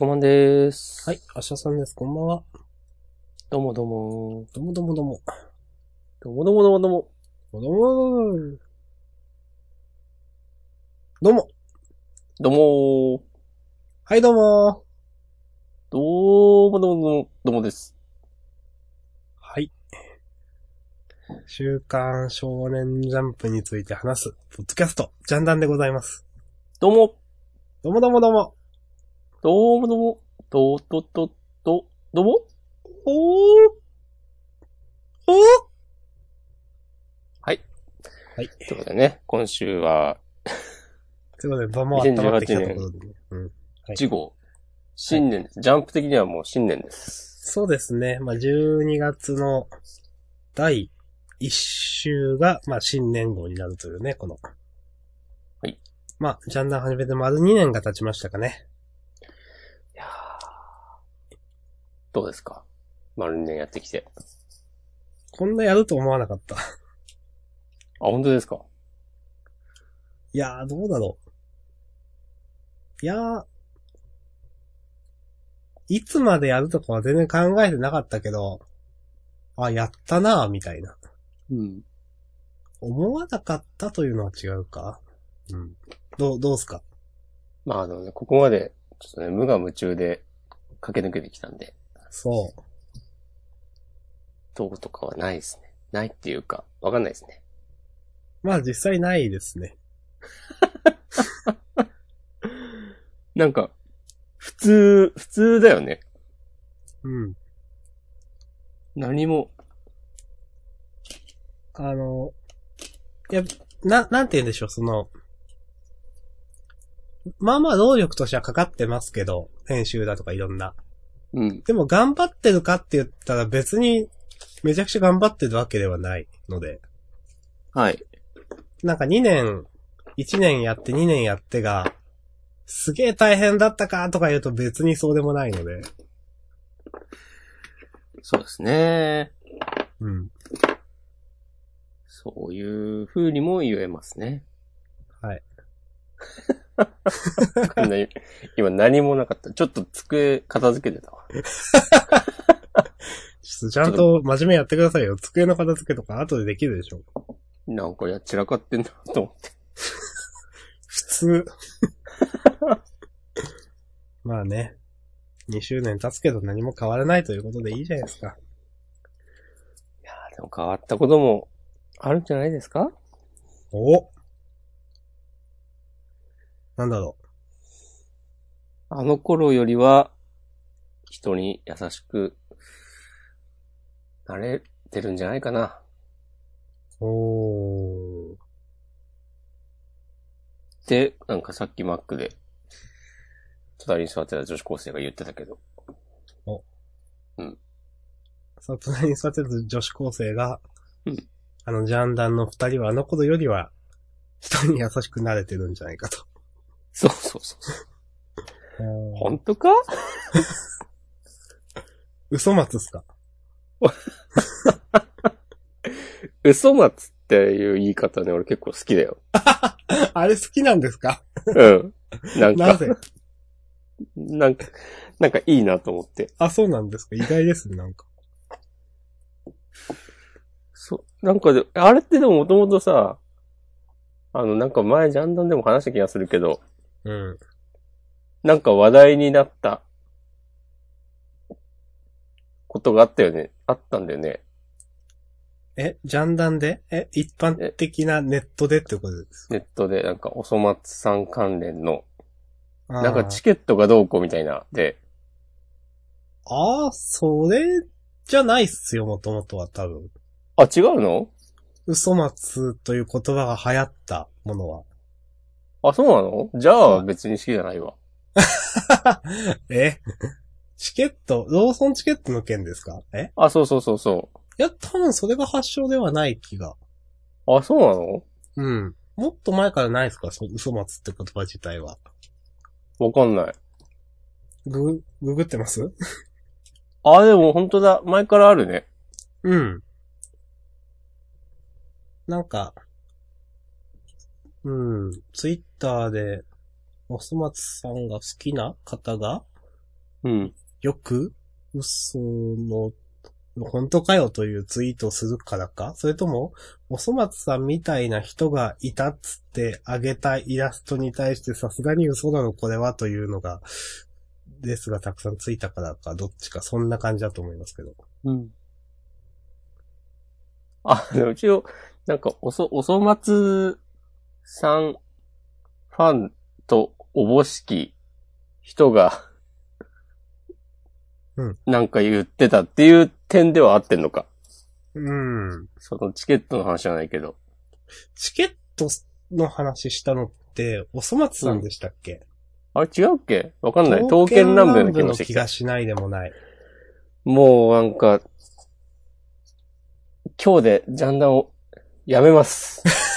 こまんでーす。はい、アシャさんです。こんばんは。どうもどうも。どうもどうもどうも。どうもどうもどうもどうも。どうもどうもどうも。どうもはい、どうも。どうもどうもどうもどうもです。はい。週刊少年ジャンプについて話す、ポッドキャスト、ジャンダンでございます。どうもどうもどうもどうも。どうもどうも。どうととと、どうもおー。おーはい。はい。ということでね、今週は、ということで、場も温まってきたところでね。うん。はい次号、新年です。ジャンプ的にはもう新年です。そうですね。まあ、12月の第1週が、まあ、新年号になるというね、この。はい。まあ、ジャンダン始めて丸2年が経ちましたかね。いやーどうですか？丸2年やってきて。こんなやると思わなかった。あ、本当ですか？いやー、どうだろう。いやー、いつまでやるとかは全然考えてなかったけど、あ、やったなーみたいな。うん。思わなかったというのは違うか。うん。どう、どうすか？まああのね、ここまで、ちょっとね、無我夢中で駆け抜けてきたんで、そう。どうとかはないですね。ないっていうか、わかんないですね。まあ実際ないですね。なんか、普通、普通だよね。うん。何も、あの、いや、な、なんて言うんでしょう、その、まあまあ労力としてはかかってますけど、編集だとかいろんな。うん。でも頑張ってるかって言ったら別にめちゃくちゃ頑張ってるわけではないので、はい。なんか2年、1年やって2年やってが、すげえ大変だったかとか言うと別にそうでもないので、そうですね。うん。そういう風にも言えますね。はい。今何もなかった。ちょっと机片付けてたわ。ちょっとちゃんと真面目やってくださいよ。机の片付けとか後でできるでしょ。なんかや、散らかってんだなと思って。普通。まあね。2周年経つけど何も変わらないということでいいじゃないですか。いやーでも変わったこともあるんじゃないですか？おなんだろあの頃よりは、人に優しくなれてるんじゃないかな。う。おー。って、なんかさっきマックで、隣に座ってた女子高生が言ってたけど。さ、隣に座ってる女子高生が、うんあの、ジャンダンの二人はあの頃よりは、人に優しくなれてるんじゃないかと。そうそうそう。本当か？嘘松っすか？嘘松っていう言い方ね、俺結構好きだよ。あれ好きなんですか？うん。なんか、なぜ？なんか、なんかいいなと思って。あ、そうなんですか？意外ですね、なんか。そう、なんかで、あれってでももともとさ、あの、なんか前ジャンダンでも話した気がするけど、うん。なんか話題になったことがあったよね。あったんだよね。え、ジャンダンで？え、一般的なネットでってことですネットで、なんか、おそ松さん関連の、かなんかチケットがどうこうみたいな、で、ああ、それじゃないっすよ、もともとは多分。あ、違うの？嘘松という言葉が流行ったものは。あ、そうなの？じゃあはい別に好きじゃないわ。え？チケット、ローソンチケットの件ですか？え？あ、そうそうそうそいや、多分それが発祥ではない気が。う。あ、そうなの？うん。もっと前からないですか？そ嘘松って言葉自体は。わかんない。グ、ググってます？あ、でも本当だ。前からあるね。うん。なんか、うん、ツイッターで、おそ松さんが好きな方が、うん。よく、嘘の、本当かよというツイートをするからか？それとも、おそ松さんみたいな人がいたっつってあげたイラストに対してさすがに嘘だろこれはというのが、ですがたくさんついたからか、どっちか、そんな感じだと思いますけど。うん。あ、でも一応、なんか、おそ、おそ松さんファンとおぼしき人が、うん。なんか言ってたっていう点では合ってんのか？うん。そのチケットの話じゃないけど。チケットの話したのって、おそ松さんでしたっけ、あれ違うっけ？わかんない。刀剣乱舞の気のもしてきた気が。しないでもない。もうなんか、今日でジャンダンをやめます。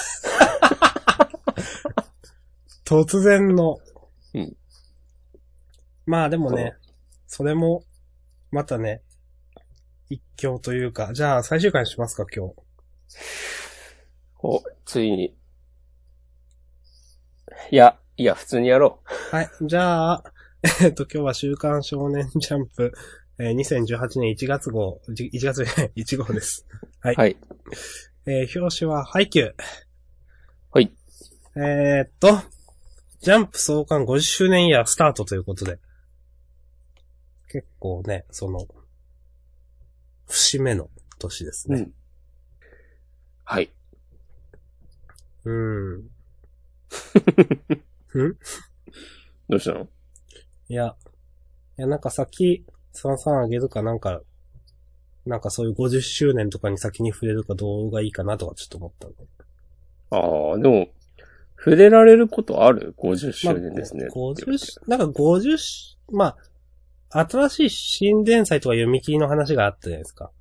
突然の。うん。まあでもね、それも、またね、一興というか、じゃあ最終回にしますか、今日。お、ついに。いや、いや、普通にやろはい。じゃあ、えっと、今日は週刊少年ジャンプ、えー2018年1月号、じ1月じゃない1号です。はい。う。はい。えー表紙はハイキュー。はい。えーっと、ジャンプ創刊50周年イヤースタートということで。結構ね、その、節目の年ですね。うん。はい。うん。ん？どうしたの？いや、いや、なんか先、さんさんあげるかなんか、なんかそういう50周年とかに先に触れるかどうがいいかなとかちょっと思ったんで。ああ、でも、触れられることある ?50 周年ですね。まあ、50し、なんか50し、まあ、新しい新連載とか読み切りの話があったじゃないですか。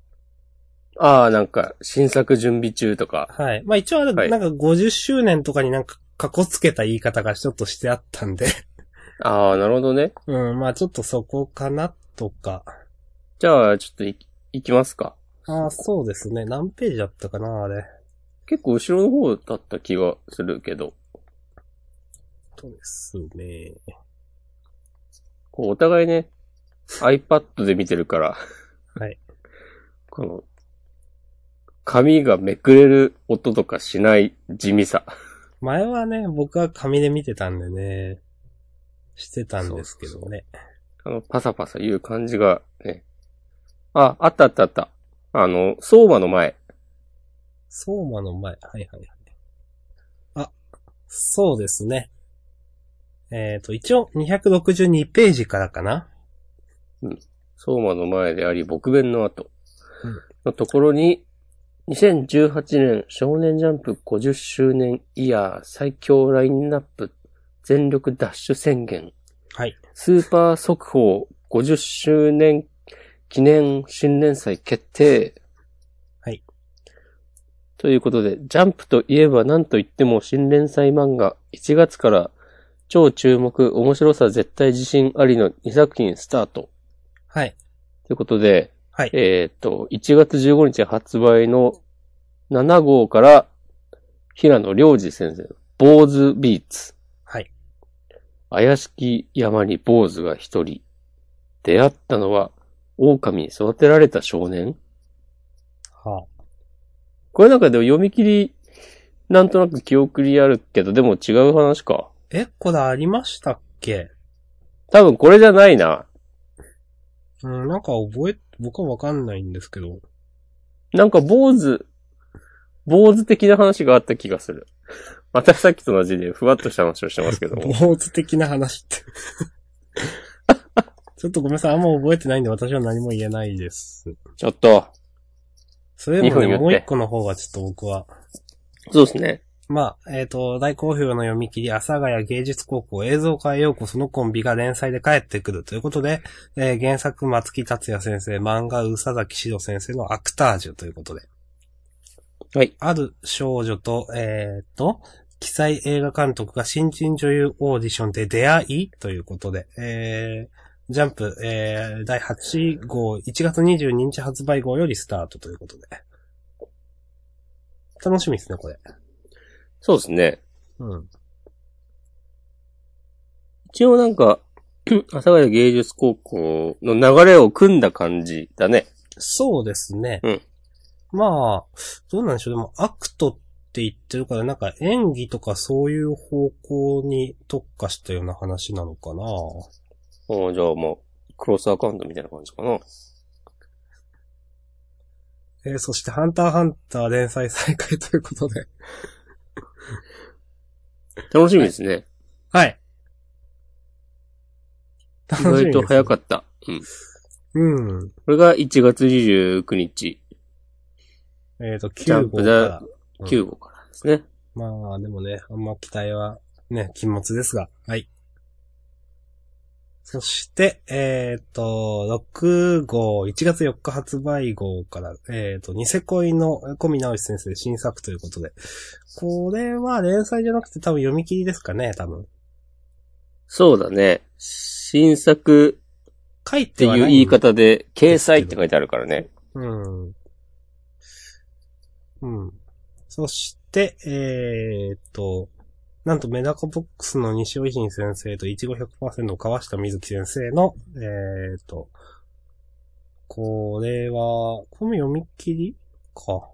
ああ、なんか、新作準備中とか。はい。まあ一応あれ、はいなんか50周年とかになんか、かこつけた言い方がちょっとしてあったんで。ああ、なるほどね。うん、まあちょっとそこかなとか。じゃあ、ちょっとい、いきますか。ああ、そうですね。何ページだったかな、あれ。結構後ろの方だった気がするけど、そうですね。こう、お互いね、iPad で見てるから、はい。この、紙がめくれる音とかしない地味さ。前はね、僕は紙で見てたんでね、してたんですけどね。あの、パサパサ言う感じがね。あ、あったあったあった。あの、相馬の前。相馬の前。はいはいはい。あ、そうですね。えっ、と、一応262ページからかな相馬の前であり、僕弁の後うんのところに、2018年少年ジャンプ50周年イヤー最強ラインナップ全力ダッシュ宣言はい。スーパー速報50周年記念新連載決定。はい。ということで、ジャンプといえば何と言っても新連載漫画1月から超注目面白さ絶対自信ありの2作品スタート。はい。ということで、はい。えっ、と、1月15日発売の7号から平野良二先生の坊主ビーツ。はい。怪しき山に坊主が一人。出会ったのは狼に育てられた少年はこれなんかでも読み切り、なんとなく記憶にあるけど、でも違う話か。え、これありましたっけ？多分これじゃないな。うん、なんか覚え、僕はわかんないんですけど。なんか坊主、坊主的な話があった気がする。またさっきと同じでふわっとした話をしてますけども。坊主的な話って。ちょっとごめんなさい、あんま覚えてないんで私は何も言えないです。ちょっと、それでもね、もう一個の方がちょっと僕は。そうですね。まあ、えっ、と、大好評の読み切り、阿佐ヶ谷芸術高校映像界陽子そのコンビが連載で帰ってくるということで、えー原作松木達也先生、漫画宇佐崎史郎先生のアクタージュということで。はい。ある少女と、えっ、と、記載映画監督が新人女優オーディションで出会いということで、えー、ジャンプ、えー、第8号、1月22日発売号よりスタートということで。楽しみですね、これ。そうですね。うん。一応なんか、阿佐ヶ谷芸術高校の流れを汲んだ感じだね。そうですね。うんまあ、どうなんでしょう。でも、アクトって言ってるから、なんか演技とかそういう方向に特化したような話なのかな。おーじゃあまあ、クロスアカウントみたいな感じかな。えーそして、ハンターハンター連載再開ということで。楽しみですね。はい。意外と早かっった。うん。た。うん。これが1月29日、えっ、と、ジャ9号かンプだら。うん9号からですね。まあ、でもね、あんま期待は、ね、禁物ですが。はい。そして、えっ、と、6号、1月4日発売号から、えっ、と、ニセ恋の小見直し先生新作ということで。これは連載じゃなくて多分読み切りですかね、多分。そうだね。新作書いっていう言い方で、掲載って書いてあるからね。うん。うん。そして、えーっと、なんとメダカボックスの西尾維新先生といちご100%の川下美月先生の、えーっと、これは、これも読み切りか。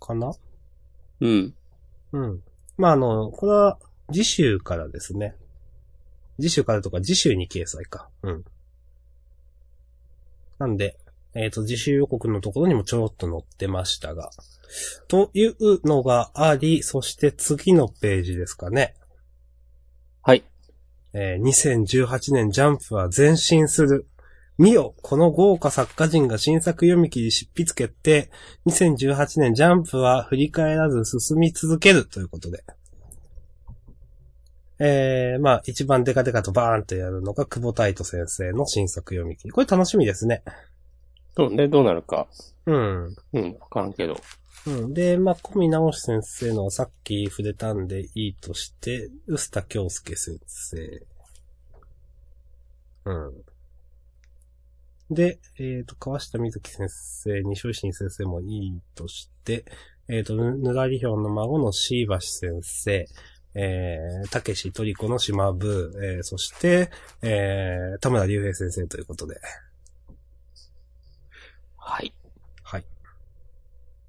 かな？うん。うん。まあ、あの、これは次週からですね。次週からとか次週に掲載か。うん。なんで、えっ、と、次週予告のところにもちょろっと載ってましたが。というのがあり、そして次のページですかね。はい。えー2018年ジャンプは前進する。見よこの豪華作家陣が新作読み切り執筆決定。2018年ジャンプは振り返らず進み続けるということで。えー、まあ、一番デカデカとバーンとやるのが久保太斗先生の新作読み切り。これ楽しみですね。そうね、どうなるか。うん。うん、わからんけど。うん。で、まあ、小見直し先生のはさっき触れたんでいいとして、臼田京介先生。うん。で、えっ、と、川下美月先生、西尾新先生もいいとして、えっ、と、ぬぬらりひょんの孫の椎橋先生、えー、たけしとりこの島部、えー、そして、えー、田村隆平先生ということで。はい。はい。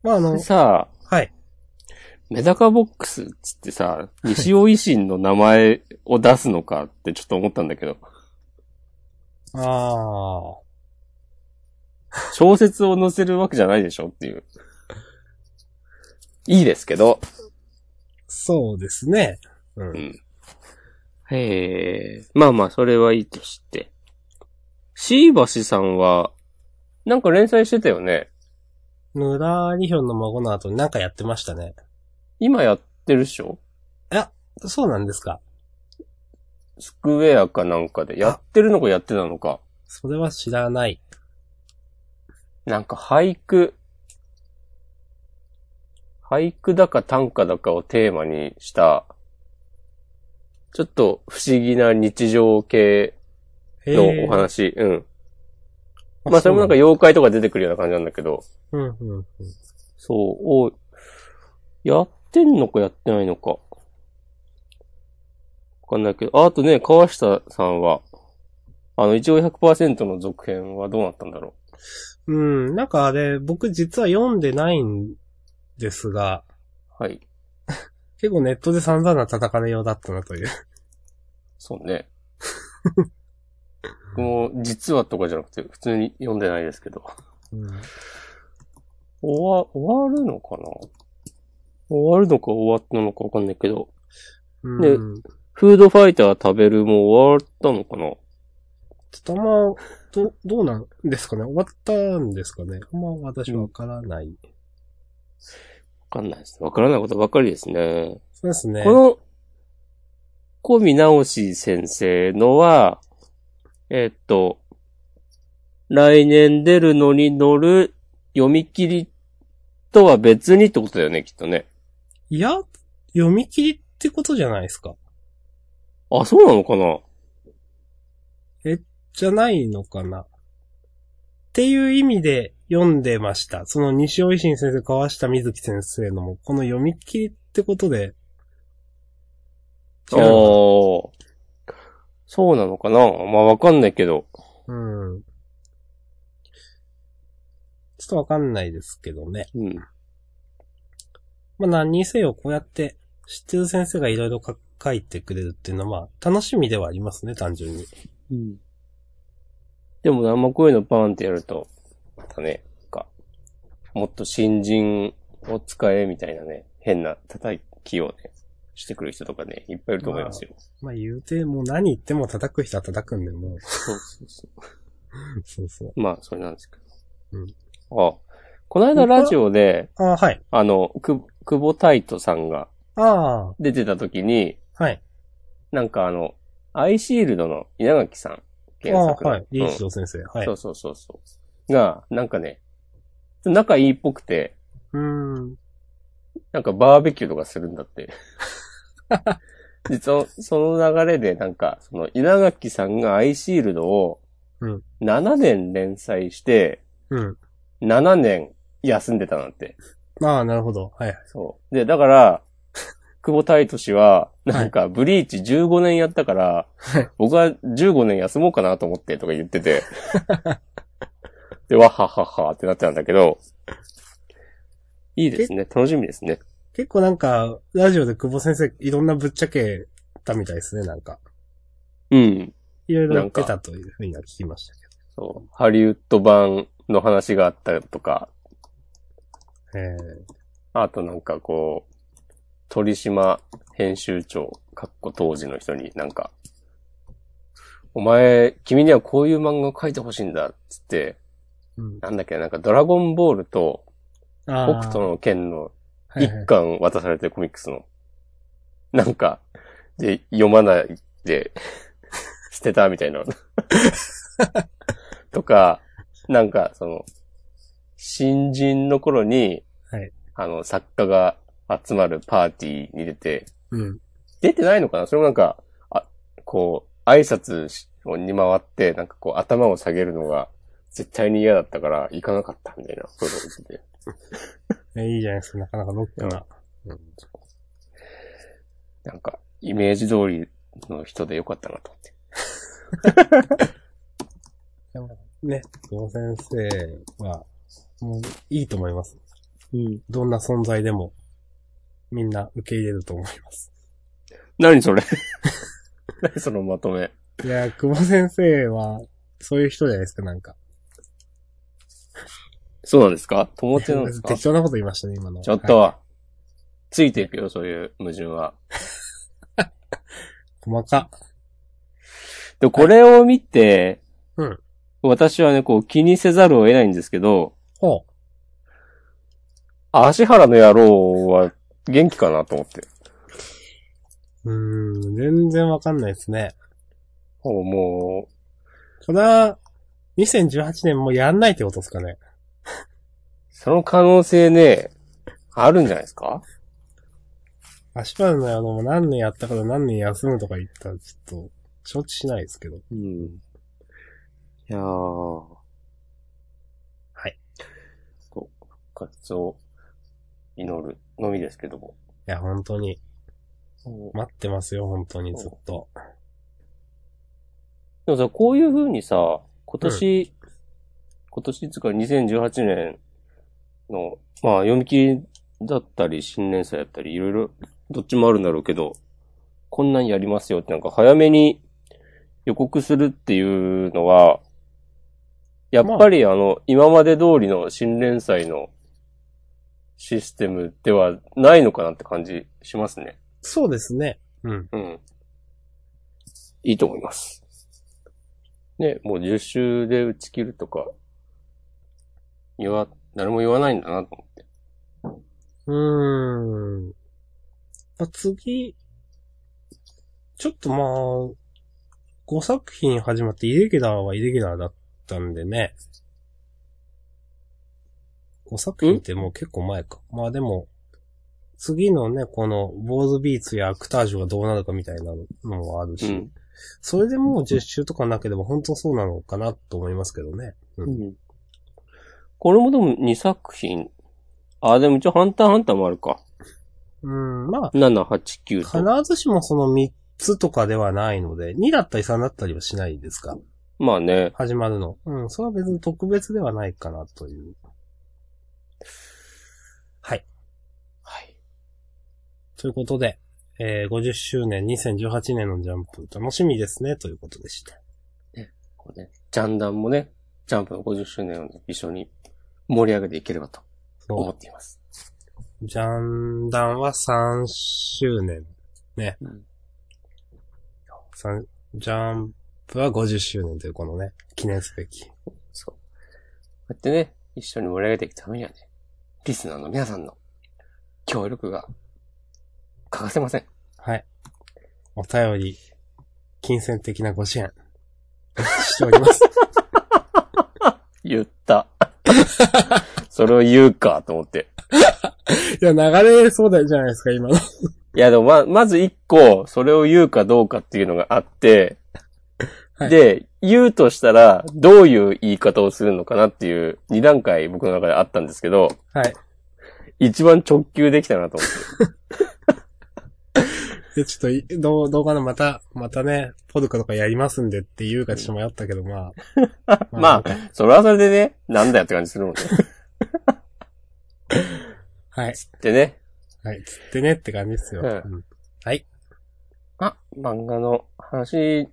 まあ、あの、さあ、はい。メダカボックスっつってさ、西尾維新の名前を出すのかってちょっと思ったんだけど、ああ。小説を載せるわけじゃないでしょっていう。いいですけど。そうですね。う。うんん。へえ。まあまあ、それはいいとして。シーバシさんは、なんか連載してたよね。ヌラリヒョンの孫の後になんかやってましたね。今やってるっしょ？そうなんですか。スクエアかなんかで。やってるのかやってたのか。それは知らない。なんか俳句、俳句だか短歌だかをテーマにした、ちょっと不思議な日常系のお話。うん。まあそれもなんか妖怪とか出てくるような感じなんだけど、うん、うん、うん。そう、おやってんのかやってないのか。わかんないけど、ああとね、川下さんは、あの、一応100%の続編はどうなったんだろうん、なんかあれ、僕実は読んでないんですが、う。はい。結構ネットで散々な叩かれようだったなという。そうね。僕も、実はとかじゃなくて、普通に読んでないですけど。うん、終わ、終わるのかな？終わるのか終わったのかわかんないけど、うん。ねフードファイター食べるも終わったのかな？ちょっとあんま、ど、どうなんですかね？終わったんですかね？あんま私わからない。わかんないですね。わからないことばかりですね。そうですね。この、小見直し先生のは、えーっと、来年出るのに乗る読み切りとは別にってことだよね、きっとね。いや、読み切りってことじゃないですか。あ、そうなのかな？じゃないのかな。っていう意味で読んでました。その西尾維新先生、川下美月先生のも、この読み切りってことで、違うのかなおー。そうなのかな？まあわかんないけど。うん。ちょっとわかんないですけどね。うん。まあ何にせよこうやって知ってる先生がいろいろか書いてくれるっていうのはまあ楽しみではありますね、単純に。うん。でもあんまこういうのバーンってやると、またね、か、もっと新人を使えみたいなね、変な叩きをね、してくる人とかね、いっぱいいると思いますよ。まあ言うて、もう何言っても叩く人は叩くんで、もう。そうそうそ そうそう。う。まあ、それなんですけど。うん。あ、この間ラジオで、ああ、はい。あの、く、久保タイトさんがあ出てた時に、あ、はい。なんかあの、アイシールドの稲垣さん、あ原あ、作の。はい。リーチうんド先生。はい。そうそうそうそう。が、なんかね、仲いいっぽくて、うーん。なんかバーベキューとかするんだって。実は、その流れでなんか、その稲垣さんがアイシールドをうん、7年連載して、うん。7年休んでたなんて。ああ、なるほど。はいはい。そう。で、だから、久保太斗氏は、なんか、ブリーチ15年やったから、はい僕は15年休もうかなと思ってとか言ってて、で、わはははってなってたんだけど、いいですね。楽しみですね。結構なんか、ラジオで久保先生いろんなぶっちゃけたみたいですね、なんか。うん。いろいろ言ってたというふうには聞きましたけそう。ハリウッド版の話があったとか、ど。えあとなんかこう、鳥島編集長、かっこ当時の人になんか、お前、君にはこういう漫画を描いてほしいんだ、っつって、ーうん。なんだっけ、なんかドラゴンボールとあ北斗の剣の一巻渡されてるコミックスの、なんか、で、読まないで、捨てたみたいな。とか、なんか、その、新人の頃に、はいあの、作家が集まるパーティーに出て、うん。出てないのかな？それもなんか、あ、こう、挨拶しに回って、なんかこう、頭を下げるのが、絶対に嫌だったから、行かなかったみたいな、そういうこと言ってて。えいいじゃないですか、なかなかロックな。うんなんか、イメージ通りの人でよかったなと思って。でもね、久保先生は、もういいと思います。うん。どんな存在でも、みんな受け入れると思います。何それ？何そのまとめ。いや、久保先生は、そういう人じゃないですか、なんか。そうなんですか？友達なんですか？適当なこと言いましたね、今の。ちょっと、はいついていくよ、そういう矛盾は。細か。で、これを見て、うん私はね、こう気にせざるを得ないんですけど、ほ足原の野郎は元気かなと思って。う。うーん、全然わかんないですね。もう、もこれは、2018年もやんないってことですかね。う、その可能性ね、あるんじゃないですか？足原の野郎も何年やったから何年休むとか言ったらちょっと、承知しないですけど。うん。いやー。はい。こう、復活を祈るのみですけども。いや、本当に、待ってますよ、本当にずっと。でもさ、こういう風にさ、今年、今年つうか2018年の、まあ読み切りだったり、新年祭だったり、いろいろ、どっちもあるんだろうけど、こんなんやりますよってなんか早めに予告するっていうのは、やっぱりあの、今まで通りの新連載のシステムではないのかなって感じしますね。そうですね。うん。うん。いいと思います。ね、もう10週で打ち切るとか、言わ、誰も言わないんだなと思って。うーん。あ次、ちょっとまあ、5作品始まってイレギュラーはイレギュラーだったんでね。5作品ってもう結構前か。まあでも、次のね、この、ボーズビーツやアクタージュがどうなるかみたいなのもあるし、うん。それでもう10周とかなければ本当そうなのかなと思いますけどね。う。うんん。これもでも2作品。あ、でも一応ハンターハンターもあるか。うん、まあ、7、8、9と。必ずしもその3つとかではないので、2だったり3だったりはしないですか？まあね。始まるの。うん、それは別に特別ではないかなという。はい。はい。ということで、えー、50周年2018年のジャンプ楽しみですね、ということでした。こうね、ジャンダンもね、ジャンプの50周年をね、一緒に盛り上げていければと思そっています。う。ジャンダンは3周年。ね。うん三ジャンプは50周年というこのね、記念すべき。そう。こうやってね、一緒に盛り上げていくためにはね、リスナーの皆さんの協力が欠かせません。はい。お便り、金銭的なご支援、しております。言った。それを言うかと思って。いや、流れそうだじゃないですか、今の。いや、でもま、まず一個、それを言うかどうかっていうのがあって、はいで、言うとしたら、どういう言い方をするのかなっていう二段階僕の中であったんですけど、はい。一番直球できたなと思って。で、ちょっとい、どう、どうかな、また、またね、ポルカとかやりますんでって言うかちょっと迷ったけど、まあ。まあ、それはそれでね、なんだよって感じするもんね。はい。でね、はい。つってねって感じですよ。うんうんはい。あ、漫画の話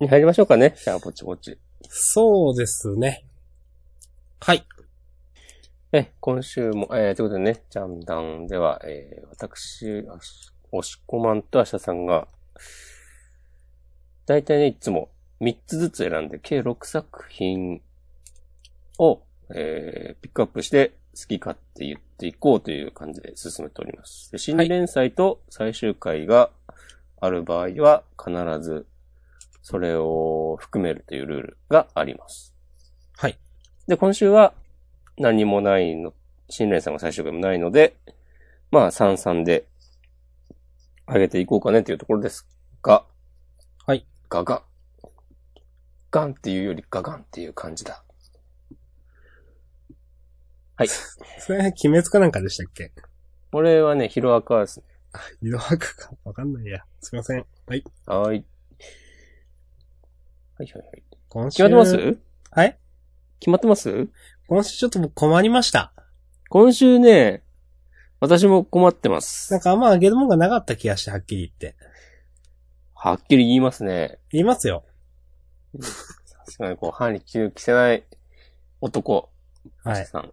に入りましょうかね。じゃあ、ぼちぼち。そうですね。はい。え、今週も、えー、ということでね、ジャンダンでは、えー、私、あしおしこまんとあしゃさんが、だいたいね、いつも3つずつ選んで、計6作品を、えー、ピックアップして、好き勝手言っていこうという感じで進めております。で新連載と最終回がある場合は、必ず、それを含めるというルールがあります。はい。で、今週は何もないの、新連載も最終回もないので、まあ、33で上げていこうかねというところですが、はい。ガガ。ガンっていうよりガガンっていう感じだ。はい。それ、鬼滅かなんかでしたっけ？これはね、ヒロアカですね。色白かわかんないや。すいません。はい。はーい。はいはいはい。今週。決まってます？はい？決まってます？今週ちょっと僕困りました。今週ね、私も困ってます。なんかあんまあげるもんがなかった気がして、はっきり言って。はっきり言いますね。言いますよ。さすがにこう、歯に着せない男。はい。さん。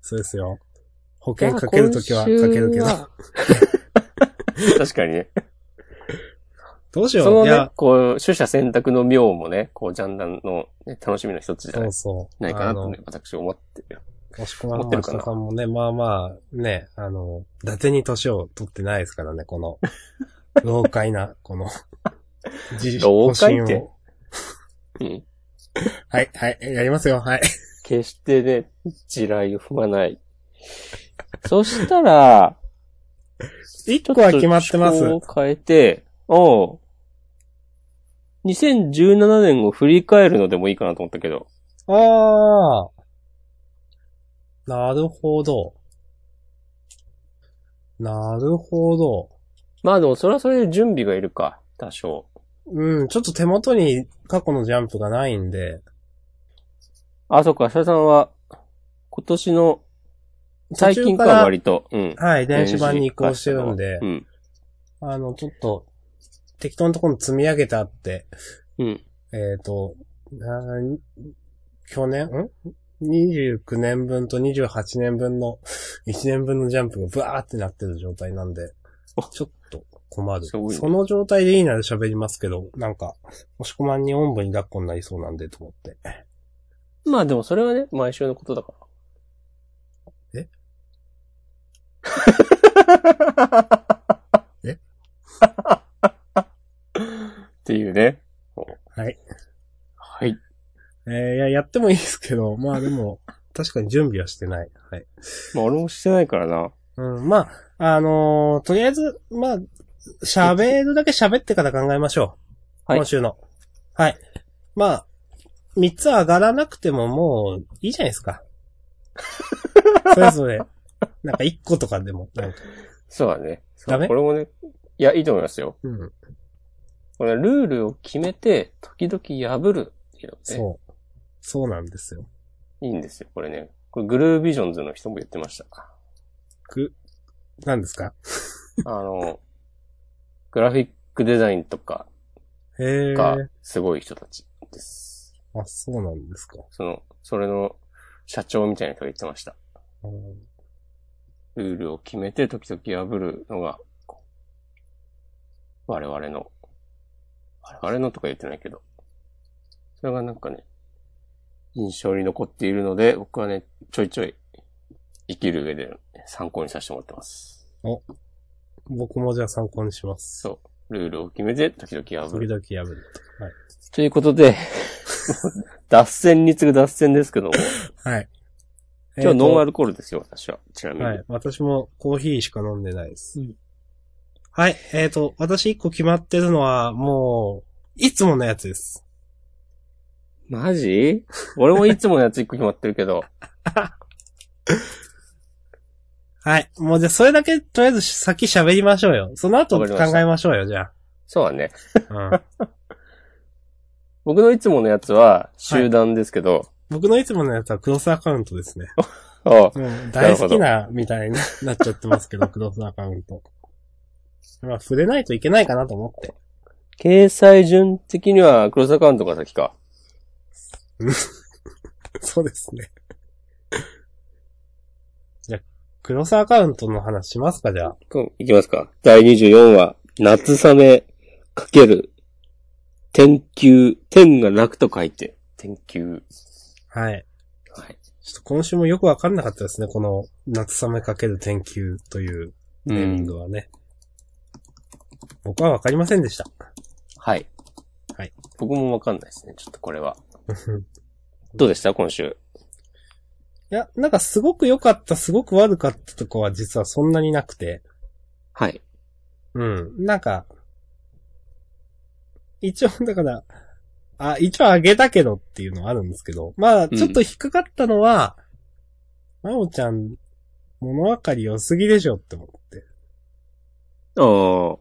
そうですよ。保険かけるときはかけるけど。確かにね。どうしよ。そうのねいや、、こう、取捨選択の妙もね、こう、ジャンダンの、ね、楽しみの一つじゃないかなとねあ、私思ってるよ。の、押し込まんま持ってるさんもね、まあまあ、ね、あの、伊達に年を取ってないですからね、この、老快な、この、自老快ってうん。はい、はい、やりますよ、はい。決してね、地雷を踏まない。そしたら、一個は決まってますを変えて、おう2017年を振り返るのでもいいかなと思ったけど。ああ。なるほど。なるほど。まあでもそれはそれで準備がいるか、多少。うん、ちょっと手元に過去のジャンプがないんで、あ、そっか、シャさんは、今年の最近か途中は割と、うん。はい、電子版に移行してるんで、うん。あの、ちょっと、適当なところに積み上げてあって、うん。えっ、と、な去年、ん？?29 年分と28年分の1年分のジャンプがブワーってなってる状態なんであ、ちょっと困る。その状態でいいなら喋りますけど、なんか、押し込まんにおんぶに抱っこになりそうなんでと思って。まあでもそれはね、毎週のことだから。え？え？っていうね。はい。はい。えー、いや、やってもいいですけど、まあでも、確かに準備はしてない。はい。まあ俺もしてないからな。うん、まあ、あのーとりあえず、まあ、喋るだけ喋ってから考えましょう。はい今週の。はい。まあ、三つ上がらなくてももう、いいじゃないですか。それぞれ、なんか一個とかでも、なんか、そうだね。ダメ？これもね、いや、いいと思いますよ。うん。これルールを決めて、時々破るっていうのね。そう。そうなんですよ。いいんですよ、これね。これグルービジョンズの人も言ってました。く、何ですか？あの、グラフィックデザインとかへえ。がすごい人たちです。あ、そうなんですか。その、それの社長みたいな人が言ってました。うんルールを決めて時々破るのが、我々の、我々のとか言ってないけど、それがなんかね、印象に残っているので、僕はね、ちょいちょい生きる上で参考にさせてもらってます。僕もじゃあ参考にします。そう。ルールを決めて時々破時る。々破ると。はい。ということで、脱線に次ぐ脱線ですけども、はい。今日ノンアル。ルコールですよ、私は。ちなみに。はい。私もコーヒーしか飲んでないです。うんはい。えっ、と、私一個決まってるのは、もう、いつものやつです。マジ？俺もいつものやつ一個決まってるけど、はい。もうじゃあそれだけ、とりあえず先喋りましょうよ。その後考えましょうよ、じゃそうだね。あ。うん。僕のいつものやつは集団ですけど、僕のいつものやつはクロスアカウントですね。大好きな、みたいになっちゃってますけど、クロスアカウント。まあ、触れないといけないかなと思って。掲載順的にはクロスアカウントが先か。そうですね。じゃあ、クロスアカウントの話しますか、じゃあ。うん、いきますか。第24話、夏雨かける、天球、天が楽と書いて、天球。はい。はい。ちょっと今週もよくわかんなかったですね、この、夏雨かける天球といううネーミンん。グはね。僕はわかりませんでした。はい。はい。僕もわかんないですね、ちょっとこれは。どうでした今週？いや、なんかすごく良かった、すごく悪かったとこは実はそんなになくて。はい。うん。なんか、一応、だから、あ、一応あげたけどっていうのはあるんですけど、まあ、ちょっと引っかかったのは、まおちゃん、物分かり良すぎでしょって思って。ああ、こ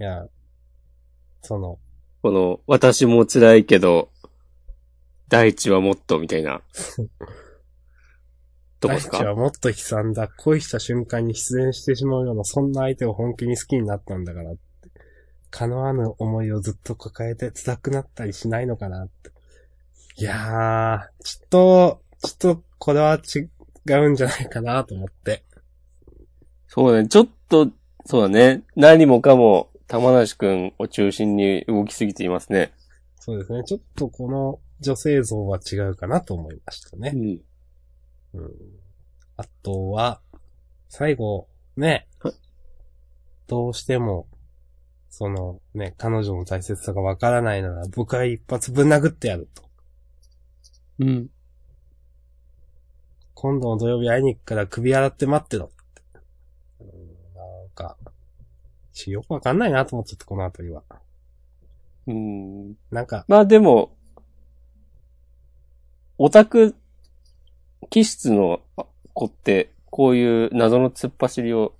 いや、その、の、私も辛いけど、大地はもっと、みたいな。どこですか？大地はもっと悲惨だ。恋した瞬間に失恋してしまうような、そんな相手を本気に好きになったんだからって。叶わぬ思いをずっと抱えて辛くなったりしないのかなって。いやー、ちょっと、ちょっと、これは違うんじゃないかなと思って。そうだね。ちょっと、そうだね。何もかも、玉梨くんを中心に動きすぎていますね。そうですね。ちょっとこの女性像は違うかなと思いましたね。ん。うん。あとは、最後、ねはい。どうしても、そのね、彼女の大切さがわからないなら、僕は一発ぶん殴ってやると。うん。今度の土曜日会いに行くから首洗って待ってろって。うん、なんか、ちよくわかんないなと思っちゃった、このあたりは。うん。なんか、まあでも、オタク気質の子って、こういう謎の突っ走りを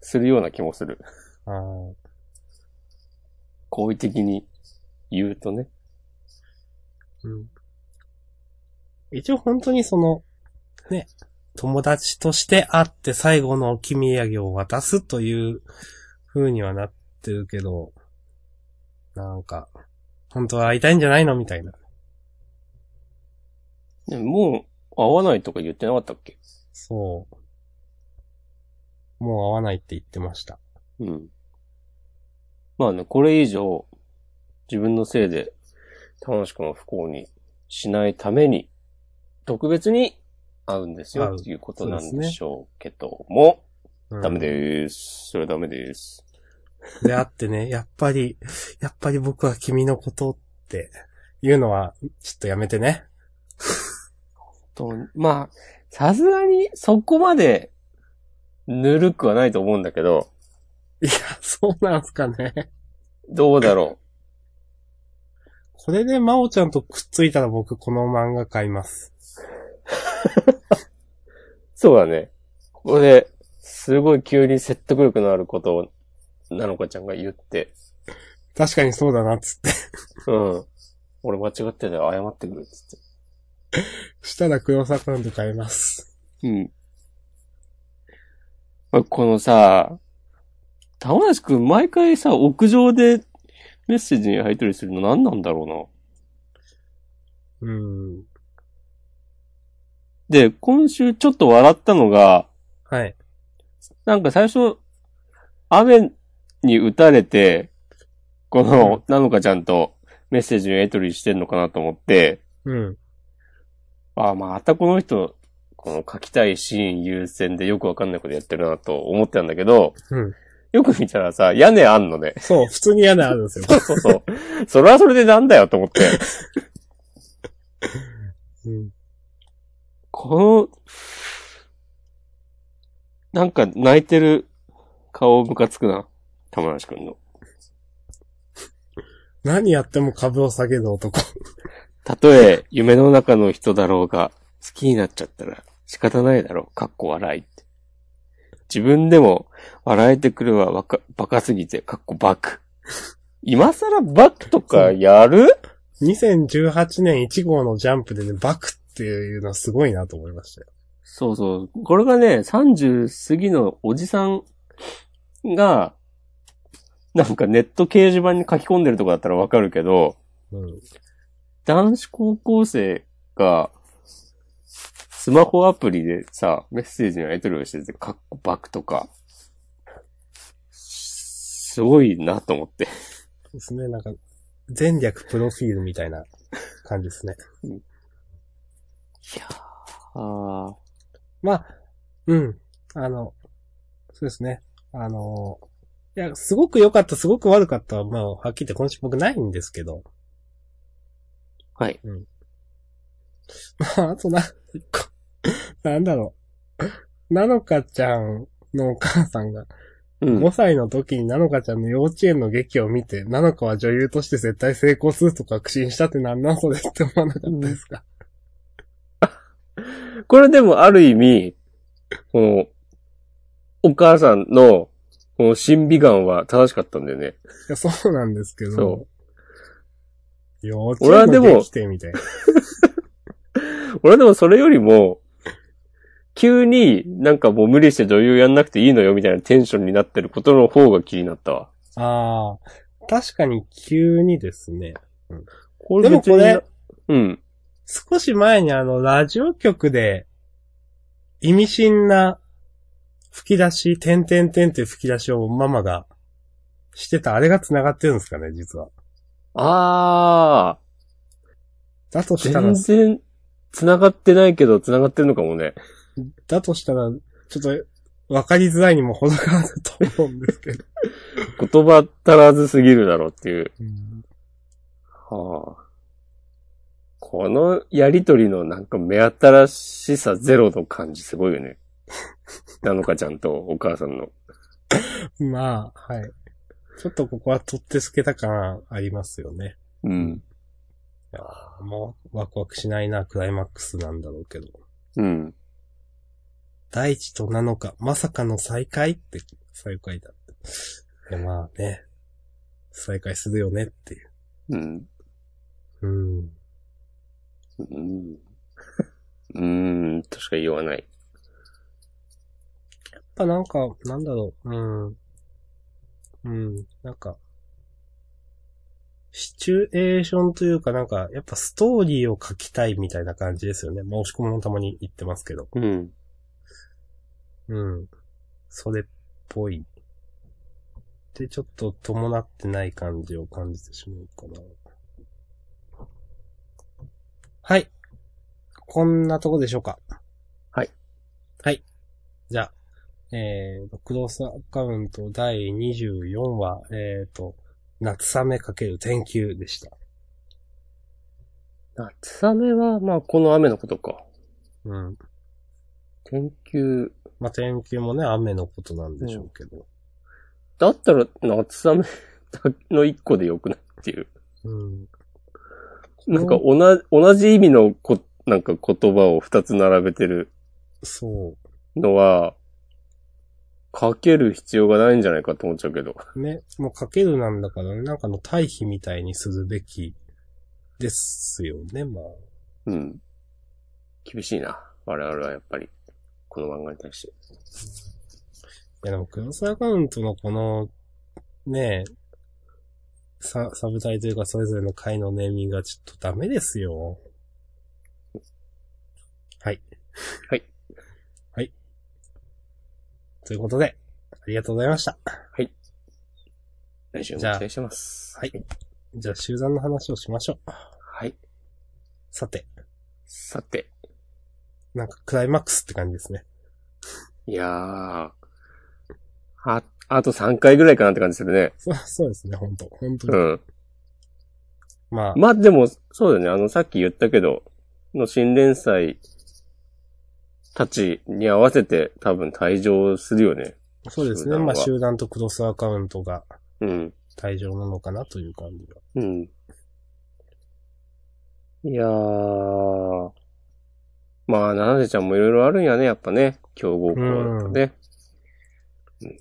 するような気もする。好意的に言うとね。うん。一応本当にその、ね、友達として会って最後の置き土産を渡すという風にはなってるけど、なんか、本当は会いたいんじゃないのみたいな。でももう、会わないとか言ってなかったっけ？そう。もう会わないって言ってました。うん。まあね、これ以上、自分のせいで、楽しくんを不幸にしないために、特別に会うんですよ、っていうことなんでしょうけども、うんダメです。それはダメです。であってね、やっぱり、やっぱり僕は君のことっていうのは、ちょっとやめてね。と、まあ、さすがにそこまで、ぬるくはないと思うんだけど、いや、そうなんすかね。どうだろこれで真央ちゃんとくっついたら僕この漫画買います。う。そうだね。ここで、すごい急に説得力のあることを、なのかちゃんが言って、確かにそうだな、つって。うん。俺間違ってたよ。謝ってくるっつって。したら黒沢アカウント変えます。うん。このさ、玉梨くん毎回さ、屋上でメッセージに入ったりするの何なんだろうな。うん。で、今週ちょっと笑ったのが、はい。なんか最初、雨に打たれて、この、なのかちゃんとメッセージのやり取りしてんのかなと思って、うん。ああ、またこの人、この書きたいシーン優先でよくわかんないことやってるなと思ってたんだけど、うん。よく見たらさ、屋根あんのね。そう、普通に嫌なあるんですよ。そうそうそう。それはそれでなんだよと思って。うん。この、なんか泣いてる顔ムカつくな。玉梨くんの。何やっても株を下げる男。たとえ夢の中の人だろうが、好きになっちゃったら仕方ないだろう。かっこ笑いって。自分でも笑えてくるはわかバカすぎて、かっこバク。今更バクとかやる？2018年1号のジャンプでね、バクっていうのはすごいなと思いましたよ。そうそう。これがね、30過ぎのおじさんが、なんかネット掲示板に書き込んでるとかだったらわかるけど、うん。男子高校生が、スマホアプリでさ、メッセージのやり取りをしてて、カッコバクとか、すごいなと思って。ですね、なんか、前略プロフィールみたいな感じですね。いやーあまあ、うん。あの、そうですね。あの、いや、すごく良かった、すごく悪かったは、まあ、はっきり言って今週僕ないんですけど。ーはい。まあ、あとな、一個 なんだろう。なのかちゃんのお母さんが、うん。5歳の時になのかちゃんの幼稚園の劇を見て、なのかは女優として絶対成功すると確信したってなんなんそれって思わなかったですか、これでもある意味、この、お母さんの、この審美眼は正しかったんだよね。いや、そうなんですけど。俺はでも。俺はでもそれよりも、急になんかもう無理して女優やんなくていいのよみたいなテンションになってることの方が気になったわ。ああ、確かに急にですね。こでもこれ、うん。少し前にあの、ラジオ局で、意味深な吹き出し、てんてんてんっていう吹き出しをママがしてた、あれが繋がってるんですかね、実は。あだとー、したら全、然繋がってないけど繋がってるのかもね。だとしたら、ちょっと、わかりづらいにも程があると思うんですけど。言葉足らずすぎるだろうっていう。うんはあ。このやりとりのなんか目新しさゼロの感じすごいよね。なのかちゃんとお母さんの。まあ、はい。ちょっとここは取ってつけた感ありますよね。うん。いやーもう、ワクワクしないな、クライマックスなんだろうけど。うん。大地となのか、まさかの再会って、再会だって。いやまあね、再会するよねっていう。うん。うん。うん。うーん、としか言わない。やっぱなんか、なんだろう、うん。うん、なんか、シチュエーションというかなんか、やっぱストーリーを書きたいみたいな感じですよね。まあ、押し込みもたまに言ってますけど。うん。うん。それっぽい。で、ちょっと伴ってない感じを感じてしまうかな。はい。こんなとこでしょうか。はい。はい。じゃあ、えー、クロスアカウント第24話、えーと、夏雨かける天球でした。夏雨は、まあ、この雨のことか。うん。天球。まあ、天球もね、雨のことなんでしょうけど。だったら、夏雨の一個でよくないっていう。うん。なんか同じ、同じ意味のこ、なんか言葉を二つ並べてるそう。のは、かける必要がないんじゃないかと思っちゃうけど。ね、もうかけるなんだからね、なんかの対比みたいにするべきですよね、まあ。うん。厳しいな。我々はやっぱり、この漫画に対して。いやでも、クロスアカウントのこの、ねえ、サ、サブタイというかそれぞれの回のネーミングがちょっとダメですよ。はい。はい。はい。ということで、ありがとうございました。来週もじゃあ期待してます。はい。じゃあ、集団の話をしましょう。はい。さて、さて。なんかクライマックスって感じですね。いやー。あ、あと3回ぐらいかなって感じするね。そう、そうですね、本当本当に。うん。まあ、まあでも、そうだね。あの、さっき言ったけど、の新連載たちに合わせて多分退場するよね。そうですね。まあ、集団とクロスアカウントがうん。退場なのかなという感じが。うん。いやー。まあ、ななでちゃんもいろいろあるんやね、やっぱね。競合校だとね。うん。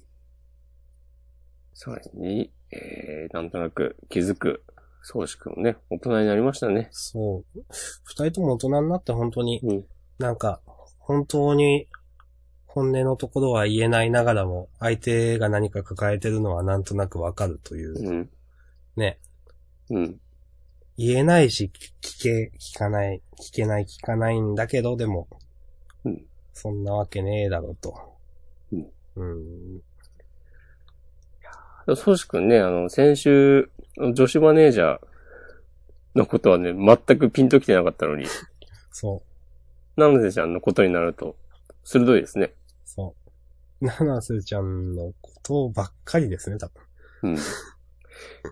それに、えー、なんとなく気づく、宗志くんもね、大人になりましたね。そう。二人とも大人になって本当に、うん。なんか、本当に、本音のところは言えないながらも、相手が何か抱えてるのはなんとなくわかるという、うん。ね。うん。言えないし、聞け、聞かない、聞けない、聞かないんだけど、でも、うんそんなわけねえだろうと。うん。うん。そう。なのでちゃんのことになると、鋭いですね。そう。七瀬ちゃんのことばっかりですね、多分。うん。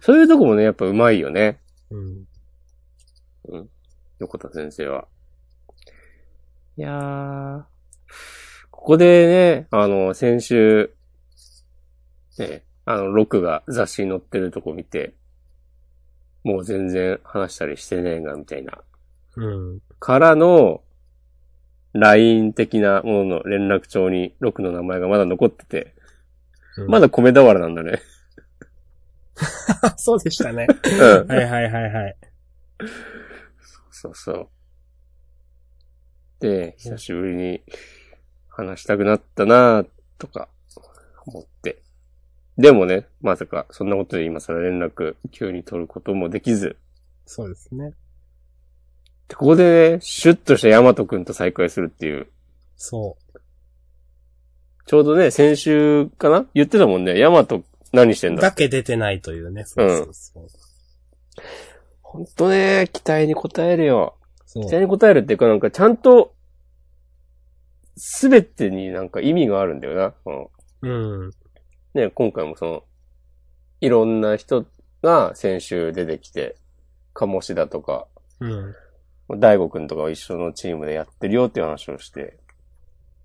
そういうとこもね、やっぱ上手いよね。うん。横田先生は。いやー。ここでね、あの、先週、ね、あの、ロクが雑誌に載ってるとこ見て、もう全然話したりしてねえが、みたいな。うん。からの、LINE 的なものの連絡帳にロクの名前がまだ残ってて、うんまだ米俵なんだね。そうでしたね。うん。はいはいはいはい。そうそう。で、久しぶりに話したくなったなとか思って。でもね、まさかそんなことで今更連絡急に取ることもできず。そうですね。でここでね、シュッとしたヤマトくんと再会するっていう。そちょうどね、先週かな？言ってたもんね。ヤマト何してんう。だだけ出てないというね。そうそうそう。ほんとね、期待に応えるよ。期待に応えるっていうかなんかちゃんと、すべてになんか意味があるんだよな。このうん。ね、今回もその、いろんな人が先週出てきて、鴨志だとか、うん。大悟くんとかは一緒のチームでやってるよっていう話をして、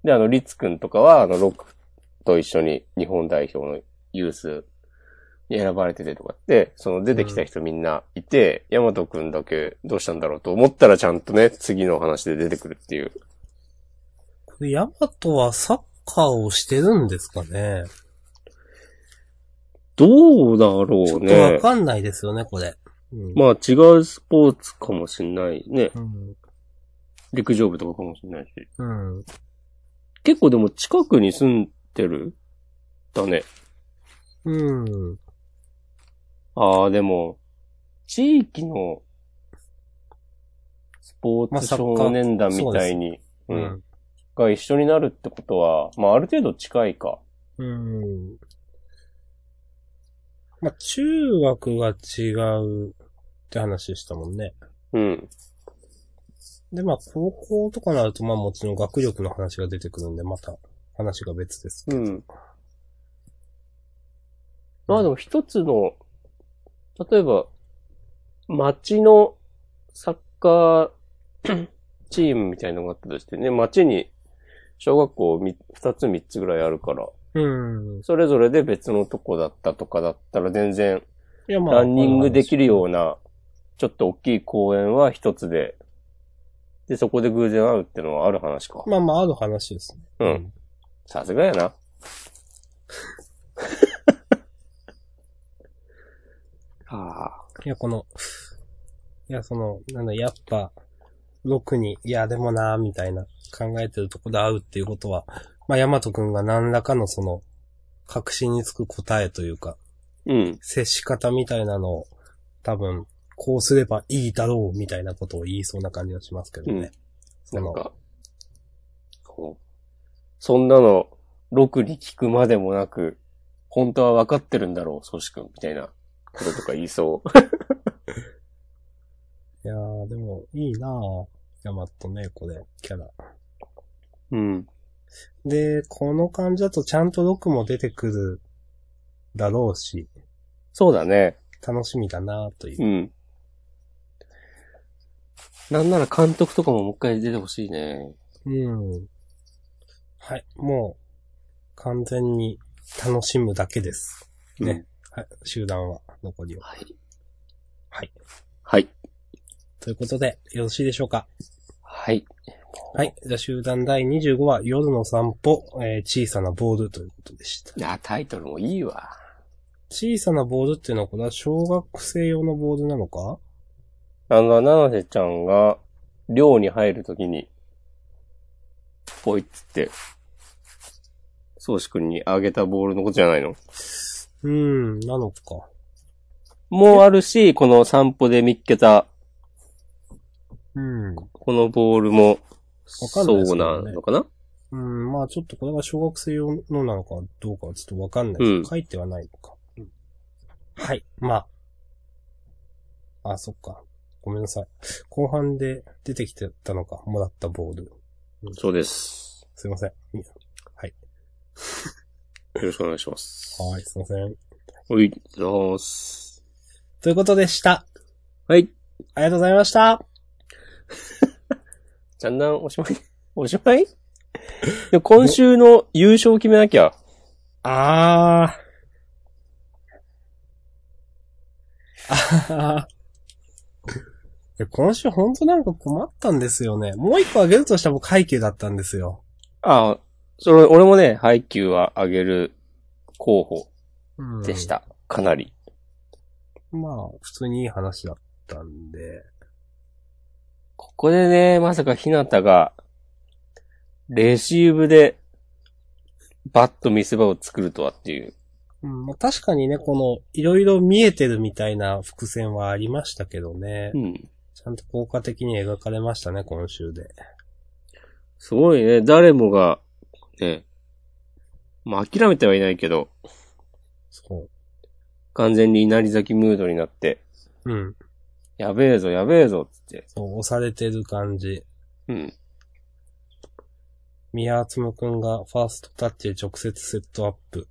で、あの、リツくんとかは、あの、ロックと一緒に日本代表のユースに選ばれててとかって、その出てきた人みんないて、ヤマトくんだけどうしたんだろうと思ったらちゃんとね、次の話で出てくるっていう。これ、ヤマトはサッカーをしてるんですかね？どうだろうちょっとわね。かんないですよね、これ。うん。まあ違うスポーツかもしんないね。うん。陸上部とかかもしんないし。うん。結構でも近くに住んでる？だね。うん。ああ、でも、地域のスポーツ少年団みたいに、ううんん。が一緒になるってことは、まあある程度近いか。うん。まあ、中学が違うって話でしたもんね。うん。で、まあ、高校とかなると、まあもちろん学力の話が出てくるんで、また話が別ですけど。うん。まあでも一つの、例えば、町のサッカーチームみたいなのがあったとしてね、町に小学校み二つ三つぐらいあるから、うん。それぞれで別のとこだったとかだったら全然。ランニングできるような、ちょっと大きい公園は一つで、で、そこで偶然会うってのはある話か。まあまあ、ある話ですね。うん。さすがやな。ああ。いや、この、いや、その、なんだ、やっぱ、6に、いや、でもなみたいな、考えてるとこで会うっていうことは、まあ、ヤマト君が何らかのその、確信につく答えというか、うん。接し方みたいなのを、多分、こうすればいいだろう、みたいなことを言いそうな感じがしますけどね。うんなんか、こう、そんなの、ロクに聞くまでもなく、本当は分かってるんだろう、ソシ君、みたいなこととか言いそう。いやー、でも、いいなぁ。ヤマトね、これ、キャラ。うん。で、この感じだとちゃんと6も出てくるだろうし、そうだね。楽しみだなというう。ん。なんなら監督とかももう一回出てほしいね。うん。はい。もう、完全に楽しむだけです。ね。はい。集団は、残りは。はい。はい。はい。ということで、よろしいでしょうか？はい。はい。じゃあ集団第25話、夜の散歩、えー小さなボールということでした。いや、タイトルもいいわ。小さなボールっていうのは、これは小学生用のボールなのか？あの、七瀬ちゃんが、寮に入るときに、ポイっつって、宗志くんにあげたボールのことじゃないの？うーん、なのか。もうあるし、この散歩で見っけた、うん。このボールも、そうなのかな？うん、まあちょっとこれが小学生用のなのかどうかはちょっとわかんない。うん書いてはないのか。はい。まあ。あ、そっか。ごめんなさい。後半で出てきてたのか。もらったボール。そうです。すいません。よろしくお願いします。はい、すいません。はい、どうす。ということでした。はい。ありがとうございました。じゃんだんおしまい おしまい？で今週の優勝を決めなきゃ。あー。あー。いや今週ほんとなんか困ったんですよね。もう一個あげるとしたら僕背景だったんですよ。ああ、それ、俺もね、配給は上げる候補うんでし。た。かなり。まあ、普通にいい話だったんで。ここでね、まさかひなたが、レシーブで、バッと見せ場を作るとはっていう。うん、まあ、確かにね、この、いろいろ見えてるみたいな伏線はありましたけどね。うん。ちゃんと効果的に描かれましたね、今週で。すごいね。誰もが、ね、まあ諦めてはいないけど、そ完全に稲荷咲きムードになって、う。うん。やべえぞ、やべえぞ、つって。そう、押されてる感じ。うん。宮つむくんがファーストタッチで直接セットアップ。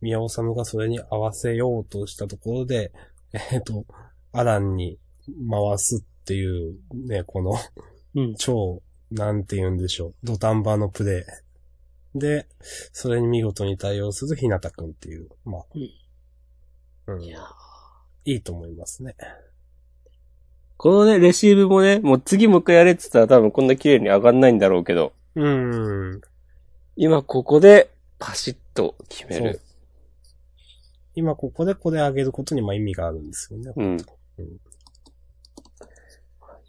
宮尾さむがそれに合わせようとしたところで、えっ、と、アランに回すっていう、ね、この、うん。超、なんて言うんでしょう、土壇場のプレイ。で、それに見事に対応するひなたくんっていう、まあ。うん。いいやいと思いますね。このね、レシーブもね、もう次もう一回やれって言ったら多分こんな綺麗に上がんないんだろうけど、うん。今ここでパシッと決める。今ここでこれ上げることにまあ意味があるんですよね。うんうん。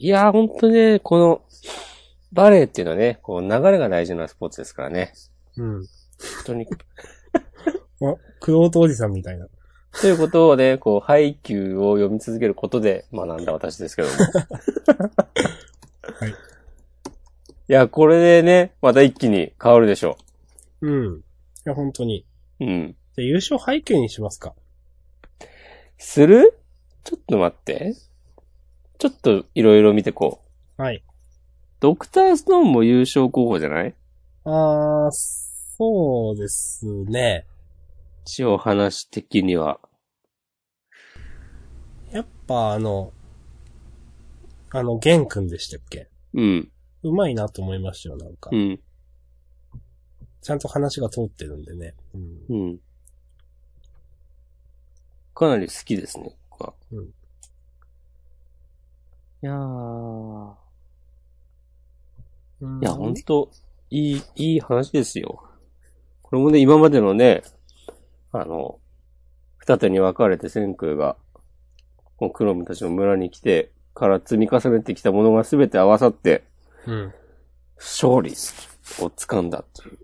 いやー、ほんとね、この、バレーっていうのはね、こう流れが大事なスポーツですからね。うん。本当に。あ、クロートおじさんみたいな。ということをね、こう、配給を読み続けることで学んだ私ですけども。はい。いや、これでね、また一気に変わるでしょうん。いや、本当に。う。うん。じゃあ優勝背景にしますか。する？ちょっと待って。ちょっといろいろ見てこう。はい。ドクターストーンも優勝候補じゃない？あー、そうですね。一応話的には。やっぱあの、あの、ゲン君でしたっけ？うん。うまいなと思いましたよ、なんかう。ん。ちゃんと話が通ってるんでね。うん。うん。かなり好きですね、ここは。うんいやー。うんいや、ほんと、いい、いい話ですよ。これもね、今までのね、あの、二手に分かれて千空が、このクロムたちの村に来てから積み重ねてきたものが全て合わさって、うん。勝利を掴んだっていう。